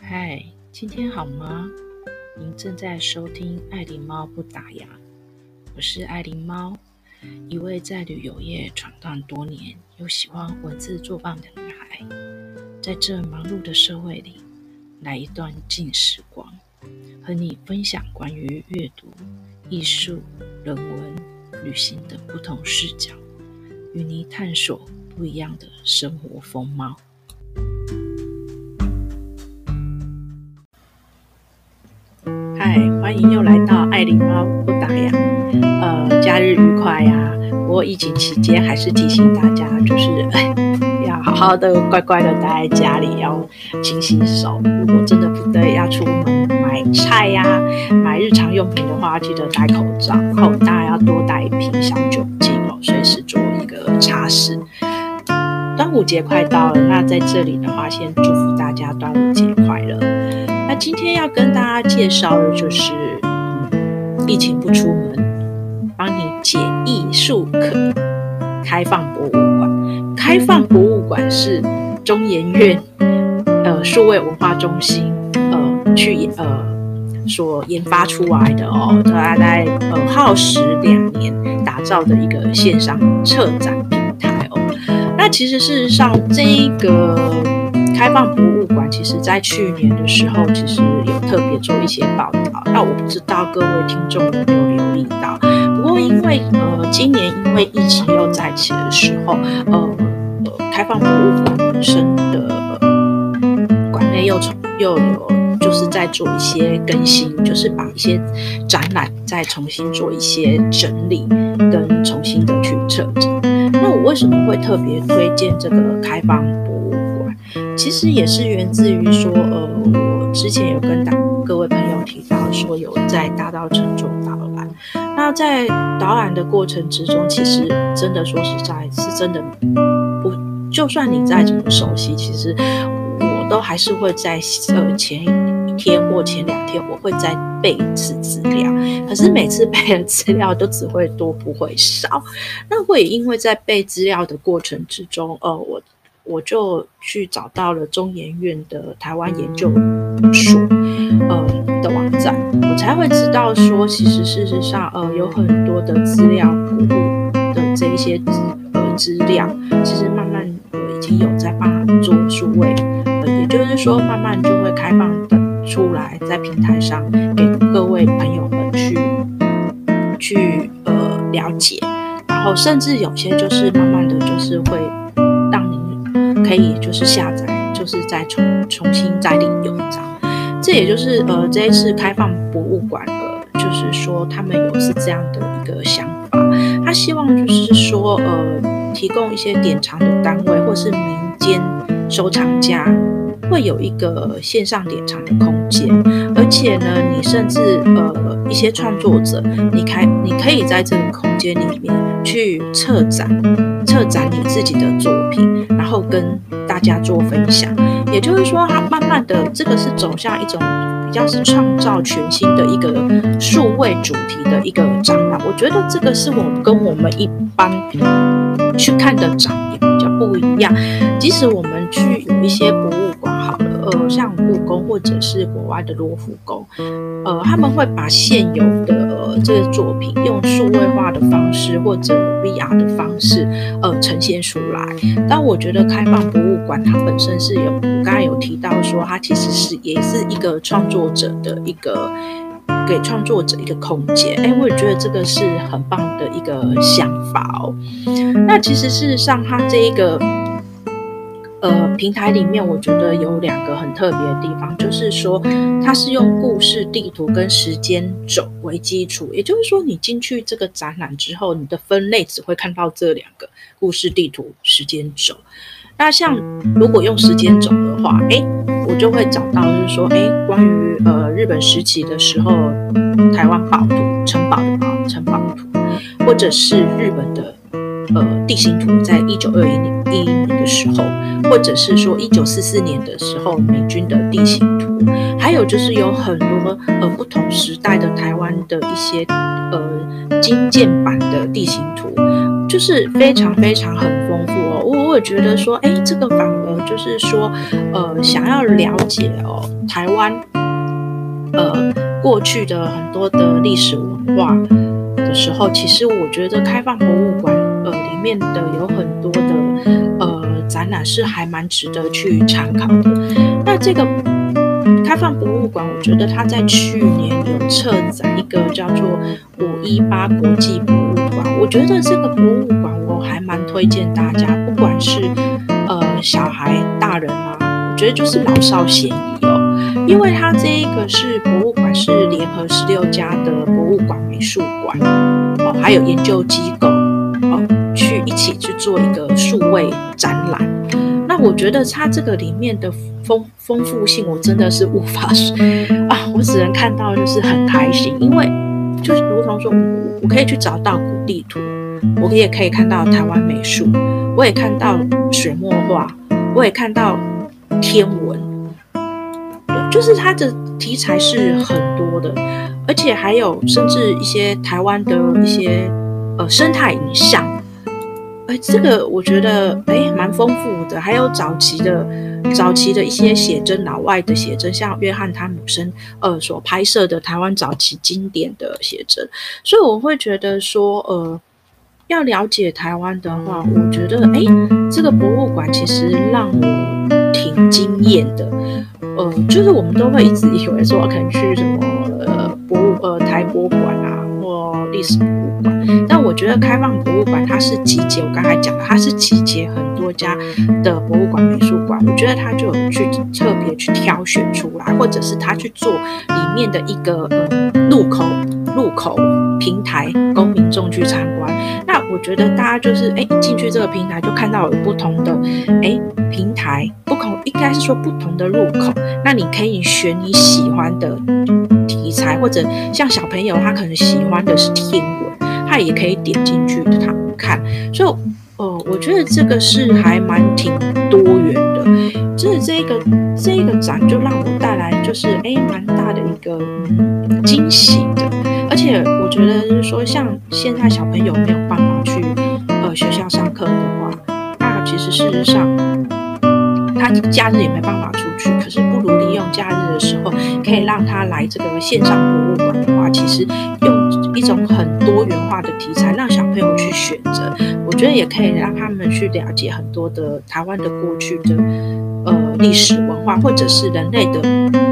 嗨，今天好吗？您正在收听爱狸猫不打烊，我是爱狸猫，一位在旅游业闯荡多年又喜欢文字作伴的女孩。在这忙碌的社会里，来一段静时光，和你分享关于阅读、艺术、人文、旅行的不同视角，与你探索不一样的生活风貌。嗨，欢迎又来到爱琳猫不打烊。呃，假日愉快呀、不过疫情期间还是提醒大家，就是 要好好的、乖乖的待在家里，要勤洗手。如果真的不对，要出门买菜呀、买日常用品的话，记得戴口罩。然后当然要多带一瓶小酒精哦，随时做一个擦拭。端午节快到了，那在这里的话，先祝福大家端午节。今天要跟大家介绍的就是，嗯，疫情不出门，帮你解艺术可开放博物馆。开放博物馆是中研院呃数位文化中心呃去呃所研发出来的哦，大概呃耗时两年打造的一个线上策展平台哦。那其实事实上这个。开放博物馆，其实在去年的时候，其实有特别做一些报道。那我不知道各位听众有没有留意到？不过因为呃，今年因为疫情又再起的时候，呃，呃开放博物馆本身的馆内又重又有就是在做一些更新，就是把一些展览再重新做一些整理跟重新的去策展。那我为什么会特别推荐这个开放博？其实也是源自于说，呃，我之前有跟大各位朋友提到说，有在大稻埕做导览。那在导览的过程之中，其实真的说实在，是真的不，就算你再怎么熟悉，其实我都还是会在呃前一天或前两天，我会再背一次资料。可是每次背的资料都只会多不会少。那会因为在背资料的过程之中，呃，我。我就去找到了中研院的台湾研究所，呃的网站，我才会知道说，其实事实上，呃，有很多的资料库的这一些资呃资料，其实慢慢我已经有在帮他们做数位，呃，也就是说，慢慢就会开放的出来，在平台上给各位朋友们去去呃了解，然后甚至有些就是慢慢的就是会。可以就是下载，就是再重重新再利用这样。这也就是呃这一次开放博物馆呃，就是说他们有是这样的一个想法，他希望就是说呃提供一些典藏的单位或是民间收藏家会有一个线上典藏的空间，而且呢你甚至呃一些创作者，你开你可以在这个空间里面去策展策展你自己的作品。然后跟大家做分享，也就是说，它慢慢的这个是走向一种比较是创造全新的一个数位主题的一个展览。我觉得这个是我跟我们一般去看的展也比较不一样。即使我们去有一些博物馆，呃，像故宫或者是国外的罗浮宫，呃，他们会把现有的。这个作品用数位化的方式或者 VR 的方式，呃，呈现出来。但我觉得开放博物馆它本身是有，我刚才有提到说，它其实是也是一个创作者的一个给创作者一个空间。哎，我也觉得这个是很棒的一个想法哦。那其实事实上，它这一个。呃，平台里面我觉得有两个很特别的地方，就是说它是用故事地图跟时间轴为基础，也就是说你进去这个展览之后，你的分类只会看到这两个故事地图、时间轴。那像如果用时间轴的话，诶，我就会找到就是说，诶，关于呃日本时期的时候，台湾宝图、城堡的宝、城堡图，或者是日本的。呃，地形图在一九二一年一一年的时候，或者是说一九四四年的时候，美军的地形图，还有就是有很多呃不同时代的台湾的一些呃精简版的地形图，就是非常非常很丰富哦。我我也觉得说，哎，这个反而就是说，呃，想要了解哦，台湾呃过去的很多的历史文化的时候，其实我觉得开放博物馆面的有很多的呃展览是还蛮值得去参考的。那这个开放博物馆，我觉得它在去年有策展一个叫做五一八国际博物馆，我觉得这个博物馆我还蛮推荐大家，不管是呃小孩、大人啊，我觉得就是老少咸宜哦，因为它这一个是博物馆，是联合十六家的博物馆、美术馆哦，还有研究机构，一起去做一个数位展览。那我觉得它这个里面的丰丰富性，我真的是无法啊，我只能看到就是很开心，因为就是如同说，我可以去找到古地图，我也可以看到台湾美术，我也看到水墨画，我也看到天文，就是它的题材是很多的，而且还有甚至一些台湾的一些呃生态影像。哎，这个我觉得哎蛮丰富的，还有早期的早期的一些写真，老外的写真，像约翰汤姆森呃所拍摄的台湾早期经典的写真，所以我会觉得说呃要了解台湾的话，我觉得哎这个博物馆其实让我挺惊艳的，呃就是我们都会一直以为说可能去什么呃博物呃台博物馆啊或历史博物馆。但我觉得开放博物馆它是集结，我刚才讲的，它是集结很多家的博物馆、美术馆。我觉得它就有去特别去挑选出来，或者是他去做里面的一个呃入口入口平台，供民众去参观。那我觉得大家就是哎进去这个平台就看到有不同的哎平台，不同应该是说不同的入口。那你可以选你喜欢的题材，或者像小朋友他可能喜欢的是天文。他也可以点进去他看，所以，呃，我觉得这个是还蛮挺多元的。就是这个这个展就让我带来就是哎蛮大的一个惊喜的，且我觉得就是说像现在小朋友没有办法去呃学校上课的话，那其实事实上他假日也没办法出去，可是不如利用假日的时候可以让他来这个线上博物馆的话，其实用。一种很多元化的题材，让小朋友去选择，我觉得也可以让他们去了解很多的台湾的过去的历史文化，或者是人类的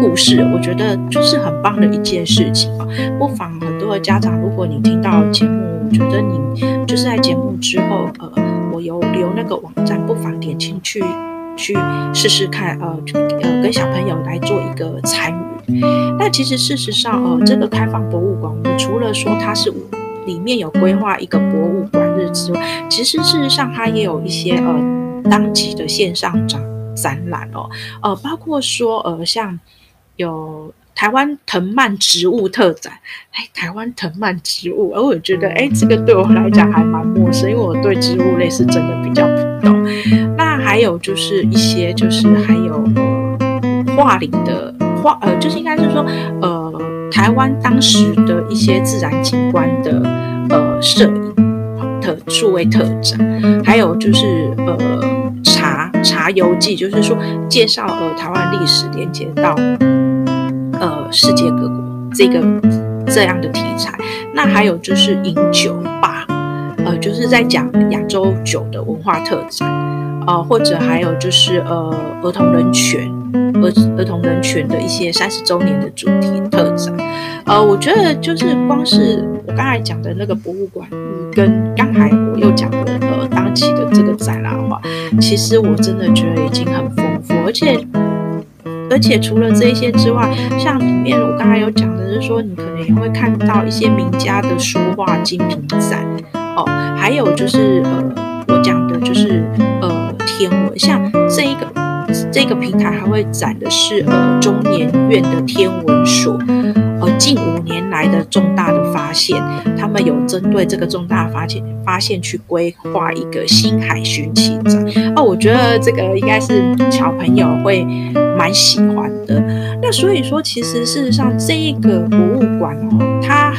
故事。我觉得就是很棒的一件事情啊！不妨很多的家长，如果你听到节目，我觉得你就是在节目之后，呃，我有留那个网站，不妨点进去去试试看，呃呃，跟小朋友来做一个参与。那其实事实上，呃，这个开放博物馆，我们除了说它是里面有规划一个博物馆日之外，其实事实上它也有一些呃当期的线上展展览哦，呃，包括说呃像有台湾藤蔓植物特展，哎，台湾藤蔓植物，而我觉得哎，这个对我来讲还蛮陌生，因为我对植物类是真的比较不懂。那还有就是一些就是还有呃画林的。画呃，就是应该是说，呃，台湾当时的一些自然景观的呃摄影特数位特展，还有就是呃茶茶游记，就是说介绍呃台湾历史连接到呃世界各国这个这样的题材。那还有就是饮酒吧，呃，就是在讲亚洲酒的文化特展，呃，或者还有就是呃儿童人权。儿儿童人权的一些三十周年的主题特展，呃，我觉得就是光是我刚才讲的那个博物馆，跟刚才我又讲的呃当期的这个展览的话，其实我真的觉得已经很丰富，而且而且除了这些之外，像里面我刚才有讲的，就是说你可能也会看到一些名家的书画精品展，哦，还有就是呃我讲的就是呃天文，像这一个。这个平台还会展的是呃中研院的天文所，呃近五年来的重大的发现，他们有针对这个重大发现发现去规划一个星海寻奇展哦，我觉得这个应该是小朋友会蛮喜欢的。那所以说，其实事实上这一个博物馆哦，它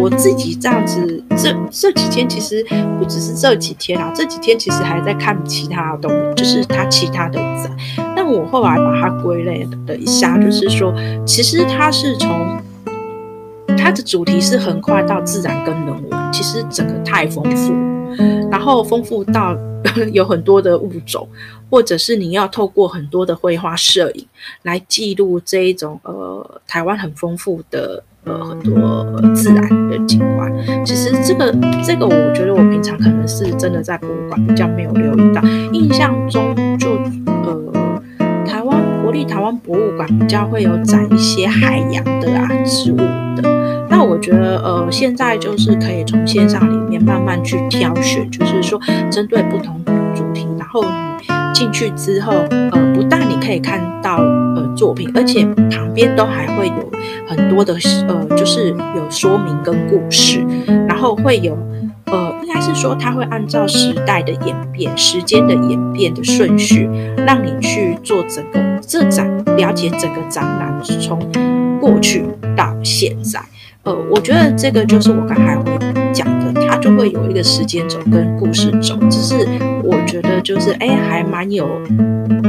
我自己这样子，这这几天其实不只是这几天啊，这几天其实还在看其他的东西，就是它其他的展。但我后来把它归类了一下，就是说，其实它是从它的主题是横跨到自然跟人文，其实整个太丰富，然后丰富到 有很多的物种。或者是你要透过很多的绘画、摄影来记录这一种呃台湾很丰富的呃很多自然的景观。其实这个这个，我觉得我平常可能是真的在博物馆比较没有留意到。印象中立台湾博物馆比较会有展一些海洋的啊植物的。那我觉得呃现在就是可以从线上里面慢慢去挑选，就是说针对不同的主题，然后你。进去之后，呃，不但你可以看到呃作品，而且旁边都还会有很多的呃，就是有说明跟故事，然后会有呃，应该是说它会按照时代的演变、时间的演变的顺序，让你去做整个这展，了解整个展览从过去到现在。呃，我觉得这个就是我刚才会讲的，它就会有一个时间轴跟故事轴，这是我觉得就是哎，还蛮有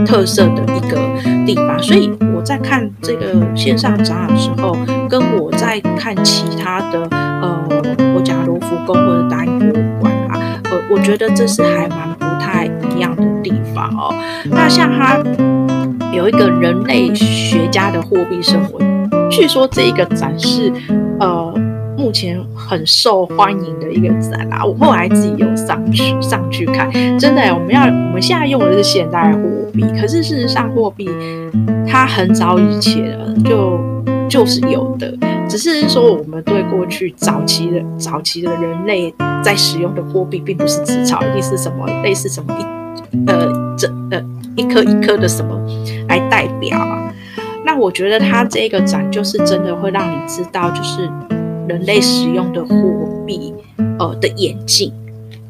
特色的一个地方。所以我在看这个线上展览的时候，跟我在看其他的呃国家罗浮宫或者大英博物馆啊，呃，我觉得这是还蛮不太一样的地方哦。那像它有一个人类学家的货币生活。据说这个展示，呃，目前很受欢迎的一个展啦。我后来自己有上去上去看，真的，我们要我们现在用的是现代货币，可是事实上货币它很早以前就就是有的，只是说我们对过去早期的早期的人类在使用的货币，并不是纸钞，一定是什么类似什么一呃这呃一颗一颗的什么来代表啊。那我觉得它这个展就是真的会让你知道，就是人类使用的货币呃的演进，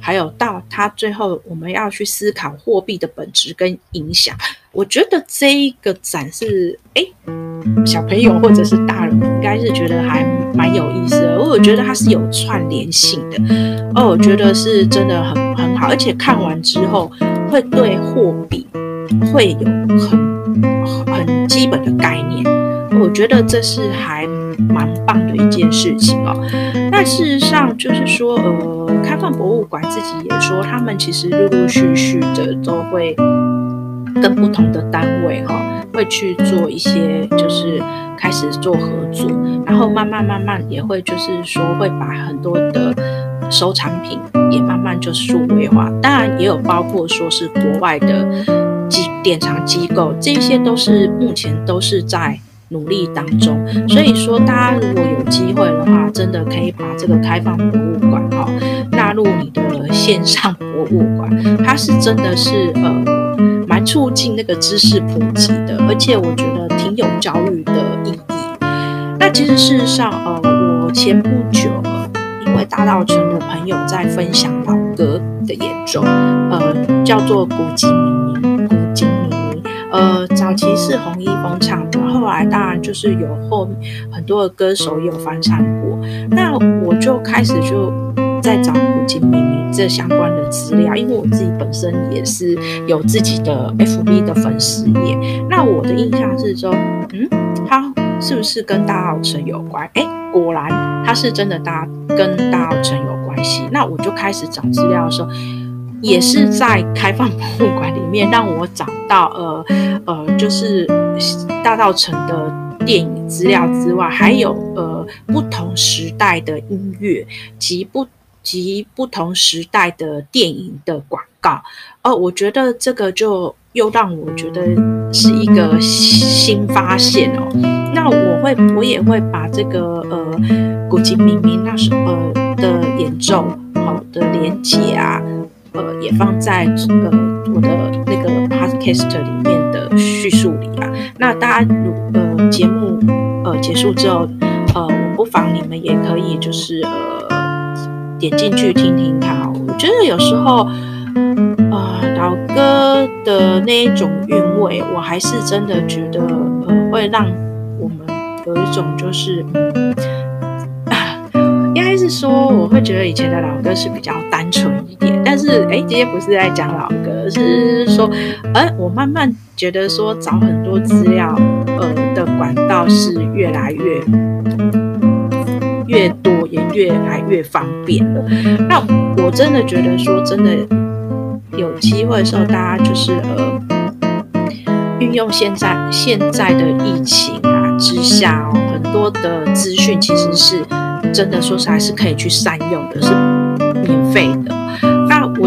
还有到它最后我们要去思考货币的本质跟影响。我觉得这一个展是哎，小朋友或者是大人应该是觉得还蛮有意思的。我觉得它是有串联性的，哦，我觉得是真的很很好，而且看完之后会对货币会有很。很基本的概念，我觉得这是还蛮棒的一件事情哦。那事实上就是说，呃，开放博物馆自己也说，他们其实陆陆续续的都会跟不同的单位哈、会去做一些，就是开始做合作，然后慢慢慢慢也会就是说会把很多的收藏品也慢慢就数位化，当然也有包括说是国外的。典藏机构，这些都是目前都是在努力当中。所以说，大家如果有机会的话，真的可以把这个开放博物馆哦纳入你的线上博物馆。它是真的是呃蛮促进那个知识普及的，而且我觉得挺有教育的意义。那其实事实上，呃，我前不久因为大稻埕的朋友在分享老歌的演奏，呃，叫做古今明明。呃，早期是红一峰唱的，后来当然就是有后很多的歌手也有翻唱过。那我就开始就在找古今明明这相关的资料，因为我自己本身也是有自己的 FB 的粉丝页。那我的印象是说，嗯，他是不是跟大澳城有关？哎，果然他是真的大跟大澳城有关系。那我就开始找资料的时候。也是在开放博物馆里面让我找到呃呃，就是大道城的电影资料之外，还有呃不同时代的音乐及不及不同时代的电影的广告。哦、呃，我觉得这个就又让我觉得是一个新发现哦。那我会我也会把这个呃古籍明明那时候呃的演奏好、呃、的连接啊。呃，也放在呃我的那个 podcast 里面的叙述里啊。那大家如呃节目呃结束之后，呃，我不妨你们也可以就是呃点进去听听看。我觉得有时候呃老歌的那一种韵味，我还是真的觉得呃会让我们有一种就是。应该是说我会觉得以前的老歌是比较单纯一，是哎，今天不是在讲老歌，是说，哎，我慢慢觉得说找很多资料，呃的管道是越来越越多，也越来越方便了。那我真的觉得说，真的有机会的时候，大家就是呃，运用现在现在的疫情啊之下哦，很多的资讯其实是。真的说实在，是可以去善用的，是免费的。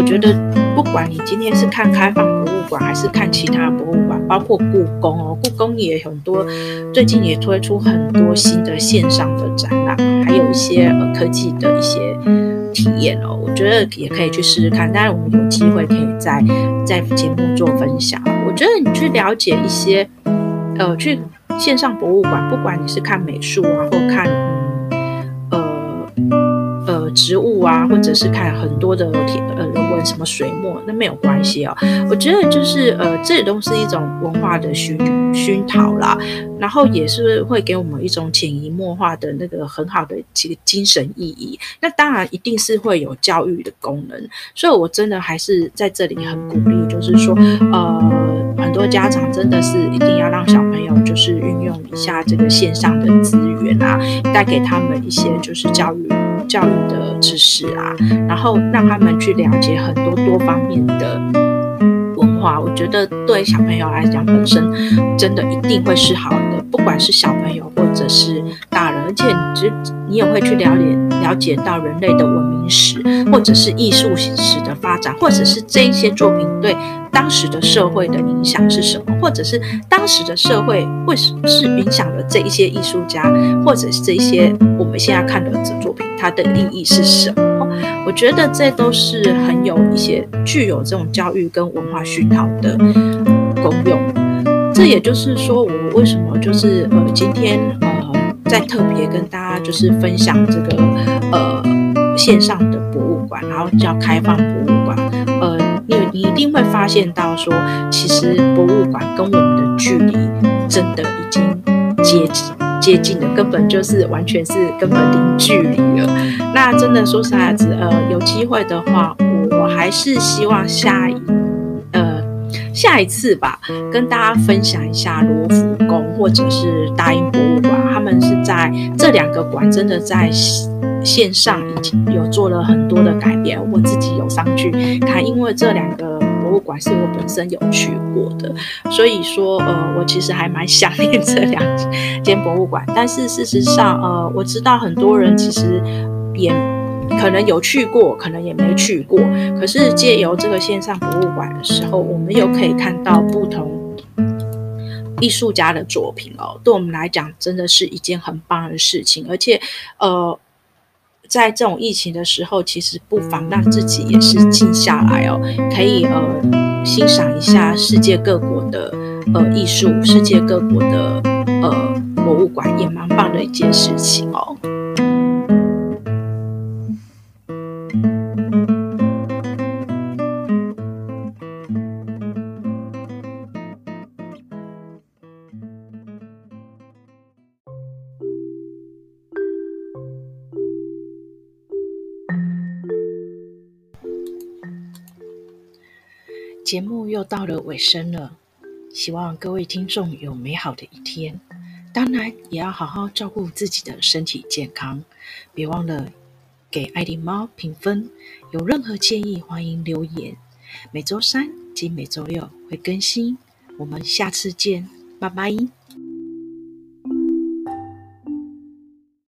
我觉得，不管你今天是看开放博物馆，还是看其他博物馆，包括故宫哦，故宫也很多，最近也推出很多新的线上的展览，还有一些呃科技的一些体验哦。我觉得也可以去试试看。当然，我们有机会可以在在节目做分享。我觉得你去了解一些，呃，去线上博物馆，不管你是看美术啊，或看。植物啊，或者是看很多的天呃人文什么水墨，那没有关系哦。我觉得就是呃，这也都是一种文化的熏熏陶啦，然后也是会给我们一种潜移默化的那个很好的几个精神意义。那当然一定是会有教育的功能，所以我真的还是在这里很鼓励，就是说呃，很多家长真的是一定要让小朋友就是运用一下这个线上的资源啊，带给他们一些就是教育。教育的知识啊，然后让他们去了解很多多方面的文化，我觉得对小朋友来讲本身真的一定会是好的，不管是小朋友或者是大人，而且你只你也会去了解了解到人类的文明史，或者是艺术史的发展，或者是这一些作品对当时的社会的影响是什么，或者是当时的社会为什么是影响了这一些艺术家，或者是这一些我们现在看的这作品。它的意义是什么？我觉得这都是很有一些具有这种教育跟文化熏陶的功用。这也就是说，我为什么就是呃今天呃在特别跟大家就是分享这个呃线上的博物馆，然后叫开放博物馆。呃，你你一定会发现到说，其实博物馆跟我们的距离真的已经接近。接近的根本就是完全是根本零距离了。那真的说实在子，呃，有机会的话，我我还是希望下一呃下一次吧，跟大家分享一下罗浮宫或者是大英博物馆，他们是在这两个馆真的在线上已经有做了很多的改变。我自己有上去看，因为这两个。博物馆是我本身有去过的，所以说呃，我其实还蛮想念这两间博物馆。但是事实上，呃，我知道很多人其实也可能有去过，可能也没去过。可是借由这个线上博物馆的时候，我们又可以看到不同艺术家的作品哦。对我们来讲，真的是一件很棒的事情，而且呃。在这种疫情的时候，其实不妨让自己也是静下来哦，可以呃欣赏一下世界各国的呃艺术，世界各国的呃博物馆，也蛮棒的一件事情哦。节目又到了尾声了，希望各位听众有美好的一天。当然，也要好好照顾自己的身体健康。别忘了给爱丽猫评分。有任何建议，欢迎留言。每周三及每周六会更新。我们下次见，拜拜。